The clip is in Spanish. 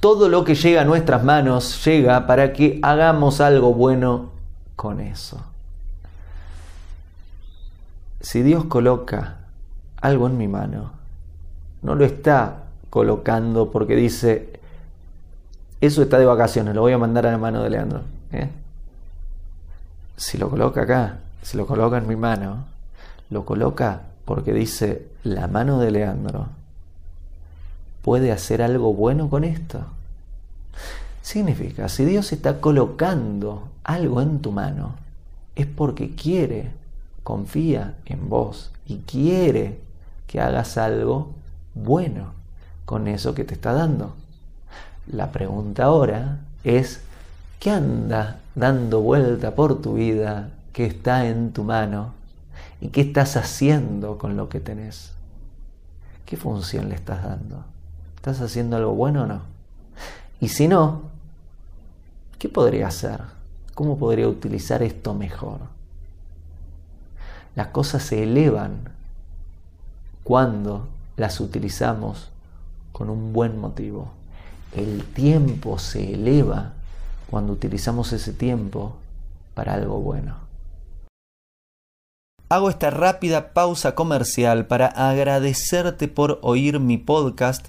todo lo que llega a nuestras manos llega para que hagamos algo bueno con eso. Si Dios coloca algo en mi mano, no lo está colocando porque dice, eso está de vacaciones, lo voy a mandar a la mano de Leandro. ¿eh? Si lo coloca acá, si lo coloca en mi mano, lo coloca porque dice, la mano de Leandro puede hacer algo bueno con esto. Significa, si Dios está colocando algo en tu mano, es porque quiere, confía en vos y quiere que hagas algo bueno con eso que te está dando. La pregunta ahora es, ¿qué anda dando vuelta por tu vida que está en tu mano? ¿Y qué estás haciendo con lo que tenés? ¿Qué función le estás dando? ¿Estás haciendo algo bueno o no? Y si no, ¿qué podría hacer? ¿Cómo podría utilizar esto mejor? Las cosas se elevan cuando las utilizamos con un buen motivo. El tiempo se eleva cuando utilizamos ese tiempo para algo bueno. Hago esta rápida pausa comercial para agradecerte por oír mi podcast